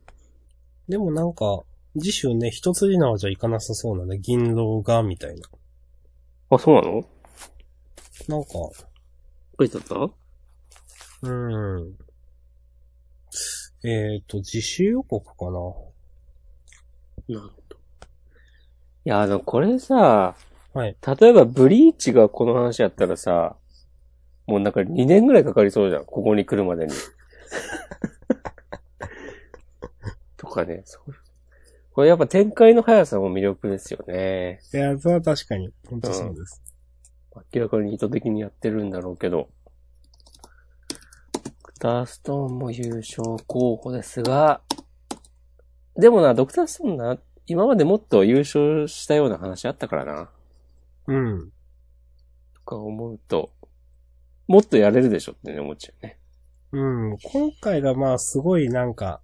でもなんか、次週ね、一筋縄じゃいかなさそうなね、銀狼が、みたいな。あ、そうなの？なんか、書いてあった？うん。えっ、ー、と、自主予告かな。なんと。いや、あの、これさ、はい。例えばブリーチがこの話やったらさ、もうなんか2年ぐらいかかりそうじゃん。ここに来るまでに。とかね、そう。これやっぱ展開の速さも魅力ですよね。いや、それは確かに、本当そうです。明らかに意図的にやってるんだろうけど。ドクターストーンも優勝候補ですが、でもな、ドクターストーンな、今までもっと優勝したような話あったからな。うん。とか思うと、もっとやれるでしょってね、思っちゃうね。うん。今回がまあ、すごいなんか、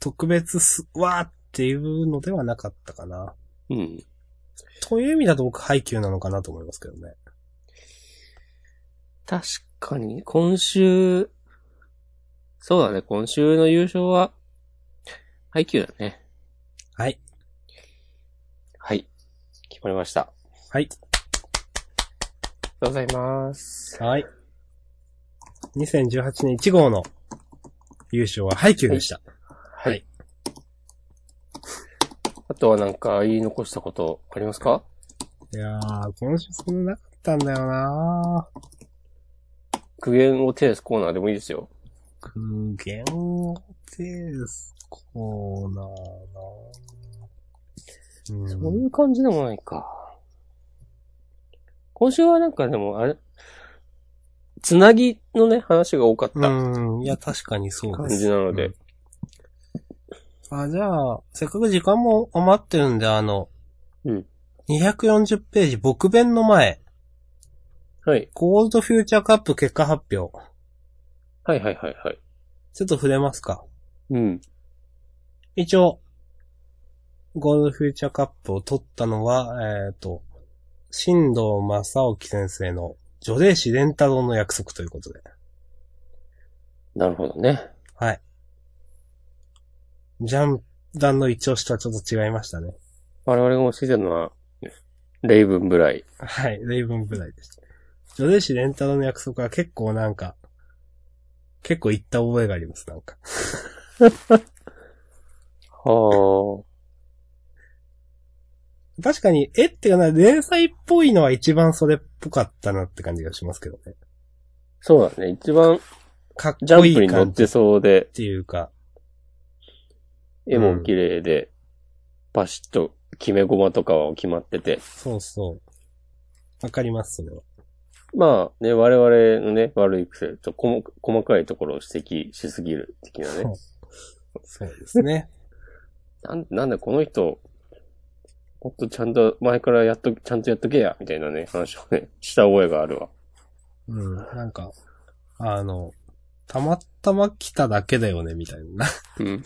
特別す、わーっていうのではなかったかな。うん。という意味だと僕、配給なのかなと思いますけどね。確かに、今週、そうだね、今週の優勝は、配球だね。はい。はい。決まりました。ありはい。がとうございます。はい。2018年1号の優勝は配給でした。はい。はいあとはなんか言い残したことありますか？いやー、今週そんななかったんだよな苦言を呈すコーナーでもいいですよ。苦言を呈すコーナーなうんそういう感じでもないか。今週はなんかでも、あれ、つなぎのね、話が多かったうん。いや、確かにそう感です。じなのでうん。あ、じゃあ、せっかく時間も余ってるんで、あの、うん。240ページ、僕弁の前、はい。ゴールドフューチャーカップ結果発表。はいはいはいはい。ちょっと触れますか。うん。一応、ゴールドフューチャーカップを取ったのは、えっ、と、新藤正興先生の女霊師蓮太郎の約束ということで。なるほどね。はい。ジャンダンの一押しとはちょっと違いましたね。我々が教えてるのは、レイブンブライ。はい、レイブンブライでした。女霊師蓮太郎の約束は結構なんか、結構言った覚えがあります、なんか。は確かに、絵っていうかな、連載っぽいのは一番それっぽかったなって感じがしますけどね。あ。そうだね。一番かっジャンこいプに乗ってそうで、ていうか、絵も綺麗で、パシッと決め駒とかは決まってて。そうそう。わかります、それは。まあね、我々のね、悪い癖、ちょっと細細かいところを指摘しすぎる的なね。そうですね。なんなんでこの人、もっとちゃんと前からやっと、ちゃんとやっとけや、みたいなね、話をね、した覚えがあるわ。うん、なんか、あの、たまたま来ただけだよね、みたいな。うん。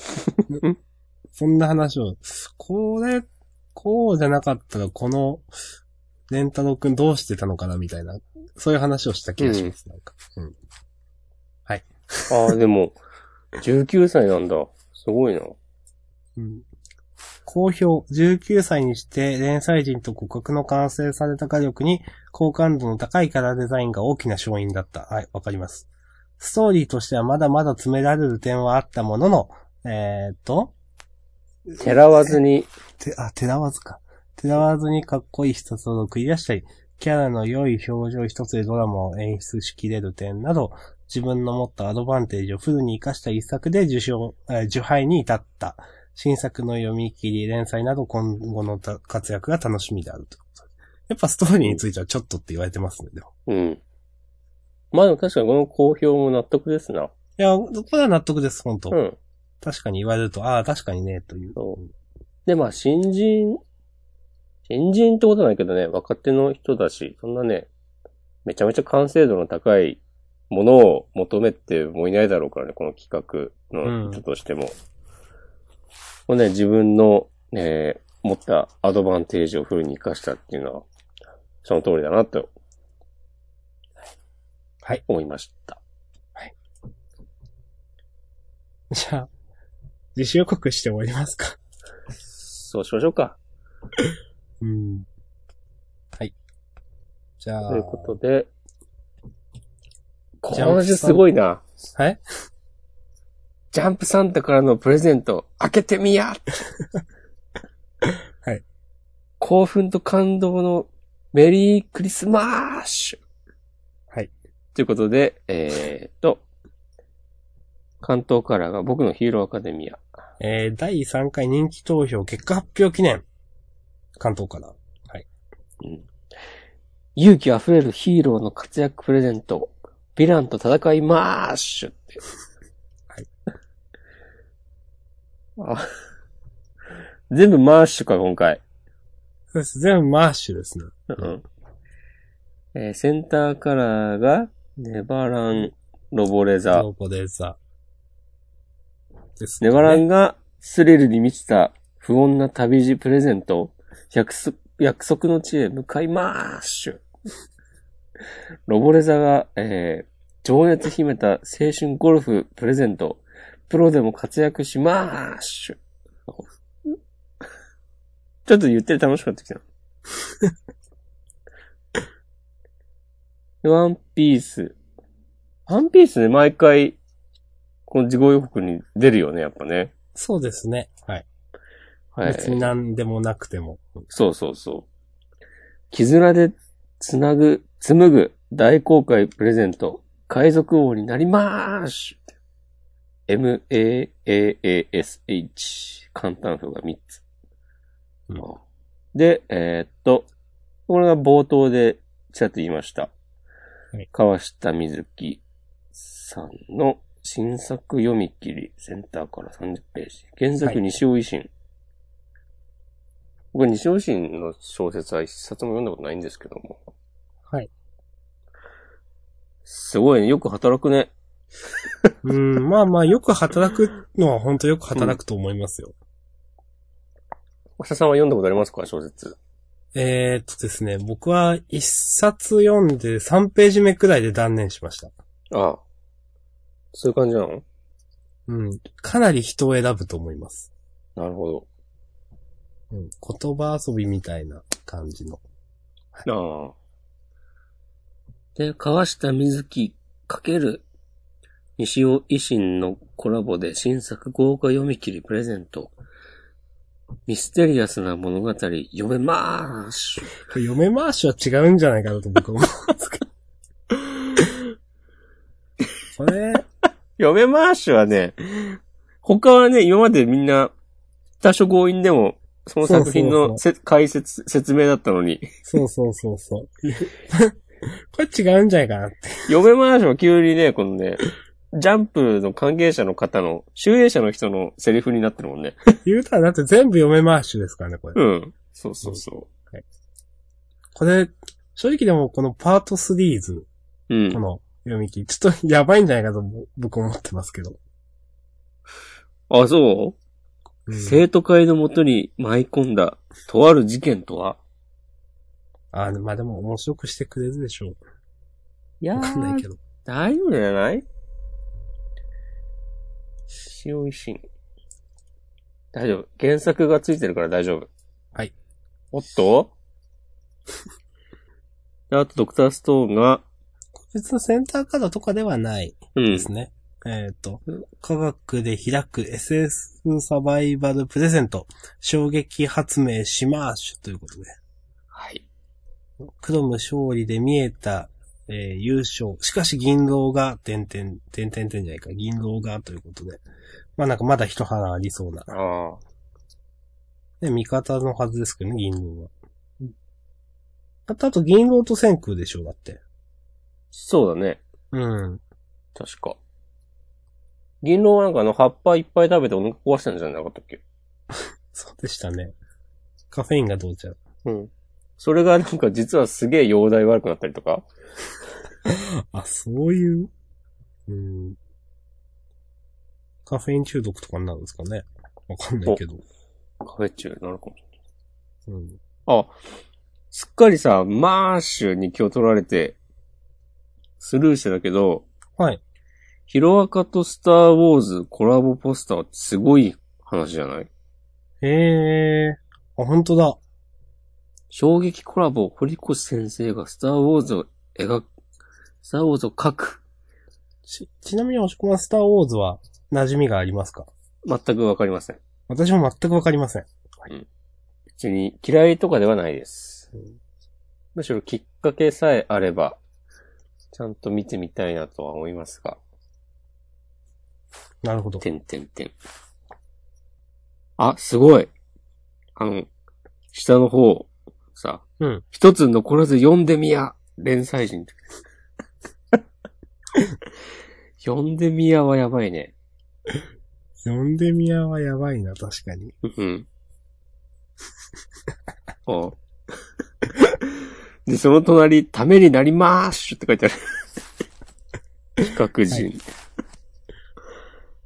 そんな話を、これ、こうじゃなかったら、この、レンタロウくんどうしてたのかな、みたいな、そういう話をした気がします、なんか。うん。ああ、でも、19歳なんだ。すごいな。うん。好評、19歳にして連載人と互角の完成された画力に好感度の高いキャラデザインが大きな勝因だった。はい、わかります。ストーリーとしてはまだまだ詰められる点はあったものの、えーっと、てらわずに、て、あ、てらわずか。てらわずにかっこいい一つを繰り出したり、キャラの良い表情一つでドラマを演出しきれる点など、自分の持ったアドバンテージをフルに活かした一作で受賞、えー受杯に至った。新作の読み切り、連載など今後のた活躍が楽しみであると。やっぱストーリーについてはちょっとって言われてますね、でも。うん。まあでも確かにこの好評も納得ですな。いや、これは納得です、本当、うん。確かに言われると、ああ、確かにね、という。そうで、まあ新人、新人ってことないけどね、若手の人だし、そんなね、めちゃめちゃ完成度の高いものを求めてもいないだろうからね、この企画の人としても。これね、自分の、えー持ったアドバンテージをフルに活かしたっていうのは、その通りだなとはい。思いました。じゃあ、自主予告して終わりますか。そうしましょうか。うん。はい。じゃあ、ということで、この話すごいな。はい？ジャンプサンタからのプレゼント、開けてみや はい。興奮と感動のメリークリスマッシュはい。ということで、えー、と、関東カラーが僕のヒーローアカデミア。えー、第3回人気投票結果発表記念。関東から。うん勇気あふれるヒーローの活躍プレゼント。ヴィランと戦いまーしゅって。はい。あ、全部マーシュか、今回。そうです。全部マッシュですね。うん。えーセンターカラーが、ネバラン、ロボレザ。ロボデザ。ですね。ネバランがスリルに満ちた不穏な旅路プレゼント。約束約束の地へ向かいまーしゅ。ロボレザが、えー情熱秘めた青春ゴルフプレゼント。プロでも活躍しまーしゅ。ちょっと言ってる楽しかったきた。ワンピース。ワンピースね、毎回、この事後予告に出るよね、やっぱね。そうですね。はい。はい。別に何でもなくても。そうそうそう。絆でつなぐ、紡ぐ大公開プレゼント。海賊王になりまーし M-A-A-A-S-H。簡単符が3つ。うんで、えーっと、これが冒頭でちらっと言いました。はい川下美月さんの新作読み切り、センターから30ページ。原作はい西尾維新。僕、西尾維新の小説は一冊も読んだことないんですけども。はい。すごいね。よく働くね。うん、まあまあ、よく働くのは本当よく働くと思いますよ。明日さんは読んだことありますか？小説。えー、っとですね、僕は一冊読んで3ページ目くらいで断念しました。ああ。そういう感じなの？うん。かなり人を選ぶと思います。なるほど。うん。言葉遊びみたいな感じの。ああ。で、川下美月かける西尾維新のコラボで新作豪華読み切りプレゼント。ミステリアスな物語読めまーす。これ読め回しは違うんじゃないかなと僕は思うんですけど。これ、読めまーすはね、他はね、今までみんな多少強引でも、その作品のせ解説、説明だったのに、そうそうそうそう。これ違うんじゃないかなって。読めまーすは急にね、このね、ジャンプの関係者の方の、集英者の人のセリフになってるもんね。言うたらだって全部読め回しですからね、これ。うん。そうそうそこれ、正直でもこのパート3ズ、う。うんこ。の読み切り、ちょっとやばいんじゃないかと僕思ってますけど。あ、そう？うん生徒会のもとに舞い込んだ、とある事件とは？あーまあでも面白くしてくれるでしょう。いやわかんないーけど。大丈夫じゃない？塩維新。大丈夫。原作がついてるから大丈夫。はい。おっと？であと、ドクターストーンが、別のセンターカードとかではないうんで。すね。えっ、と、科学で開く SS サバイバルプレゼント、衝撃発明しまーしゅということで。はい。クロム勝利で見えた、えー優勝。しかし銀狼が、点々、点々点じゃないか、銀狼がということで。まあなんかまだ一花ありそうな。ああ。ね、味方のはずですけどね、銀狼は。あと、あと銀狼と千空でしょう、だって。そうだね。うん。確か。銀狼はなんかあの葉っぱいっぱい食べてお腹壊したんじゃなかったっけ？そうでしたね。カフェインがどうちゃう。うん。それがなんか実はすげえ容体悪くなったりとか？あ、そういう？うん。カフェイン中毒とかになるんですかね？わかんないけど。カフェ中になるかもしれない。うん。あ、すっかりさ、マーシュに気を取られて、スルーしてたけど、はい。ヒロアカとスターウォーズコラボポスターってすごい話じゃない？へえ。あ、本当だ。衝撃コラボ、堀越先生がスターウォーズを描く、スターウォーズを描く。ち、ちなみに押し込まんスターウォーズは馴染みがありますか？全くわかりません。私も全くわかりません。別に嫌いとかではないです。うんむしろきっかけさえあれば、ちゃんと見てみたいなとは思いますが、なるほど。てんてんてん。あ、すごい。あの、下の方、さ、うん。一つ残らず読んでみや、連載人。読んでみやはやばいね。読んでみやはやばいな、確かに。うん。あで、その隣、ためになりまーすって書いてある。企画人。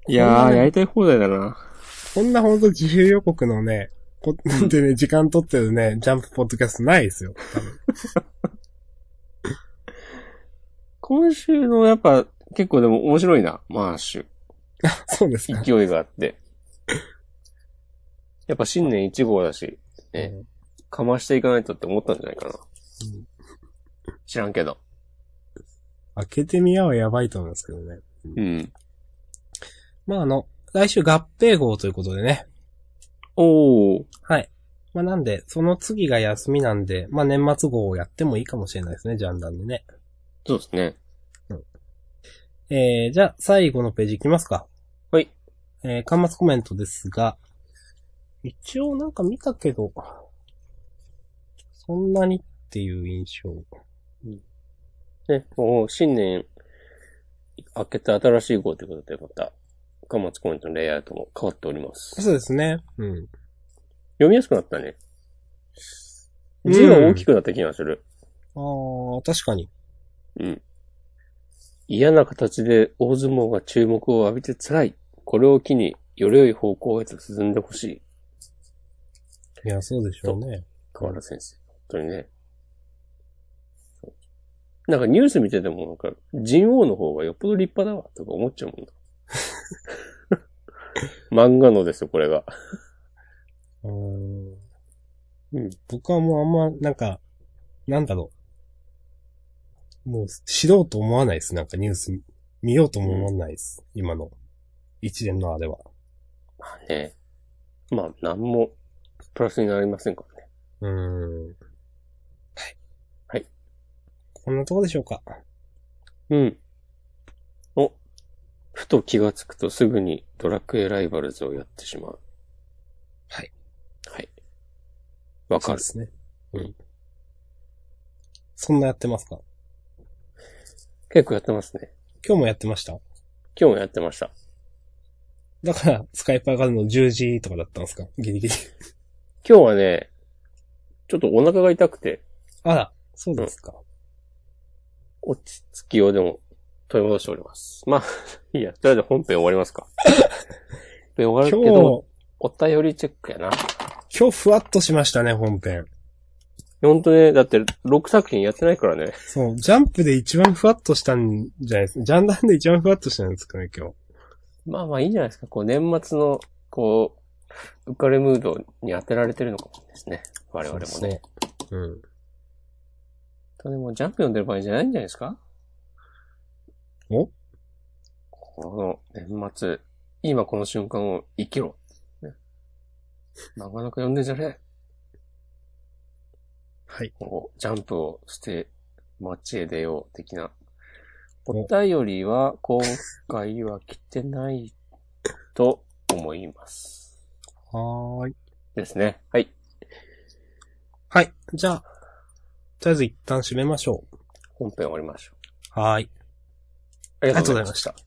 い、やー、やりたい放題だな。こんなほんと自由予告のね、こ でね、時間取ってるね、ジャンプポッドキャストないですよ。多分今週のやっぱ、結構でも面白いな、マーシュ。そうですか。勢いがあって。やっぱ新年1号だし、ね、かましていかないとって思ったんじゃないかな。うん知らんけど。開けてみやはやばいと思いますけどね。うん。まあ、あの、来週合併号ということでね。おー。はい。まあ、なんで、その次が休みなんで、まあ、年末号をやってもいいかもしれないですね、ジャンダンでね。そうですね。えー、じゃあ、最後のページいきますか。はい。えー、端末コメントですが、一応なんか見たけど、そんなにっていう印象。ね、もう新年明けた新しい号ということで、また、貨物コメントのレイアウトも変わっております。そうですね。うん。読みやすくなったね。うん字が大きくなった気がする。あー、確かに。うん。嫌な形で大相撲が注目を浴びて辛い。これを機に、より良い方向へと進んでほしい。いや、そうでしょうね。河原先生。本当にね。なんかニュース見てても、なんか、人王の方がよっぽど立派だわ、とか思っちゃうもんだ。漫画のですよ、これが。うん。僕はもうあんま、なんか、なんだろう。もう、知ろうと思わないです。なんかニュース見ようとも思わないです。今の。一連のあれは。まあね。まあ、なんも、プラスになりませんからね。うーん。はい。はい。こんなとこでしょうか。うん。お。ふと気がつくとすぐにドラクエライバルズをやってしまう。はい。はい。わかるそうで。すね。うん。そんなやってますか？結構やってますね。今日もやってました？今日もやってました。だから、スカイプ上がるの10時とかだったんですか？ギリギリ。今日はね、ちょっとお腹が痛くて、あら、そうですか。落ち着きをでも取り戻しております。まあ、いいや、とりあえず本編終わりますか。本編終わ今るけど、日、お便りチェックやな。今日ふわっとしましたね、本編。ほんとね、だって6作品やってないからね。そう、ジャンプで一番ふわっとしたんじゃないですか。ジャンダンで一番ふわっとしたんですかね、今日。まあまあいいんじゃないですか。こう年末の、こう、浮かれムードに当てられてるのかもしれないですね。我々もね。そうそう。うん。とでもジャンプ読んでる場合じゃないんじゃないですかお？この年末、今この瞬間を生きろ。ね、なかなか読んでんじゃねえ。はい。こうジャンプを捨て、街へ出よう的な。お便りは今回は来てないと思います。はーい。ですね。はい。はい。じゃあ、とりあえず一旦締めましょう。本編終わりましょう。はーい。ありがとうございました。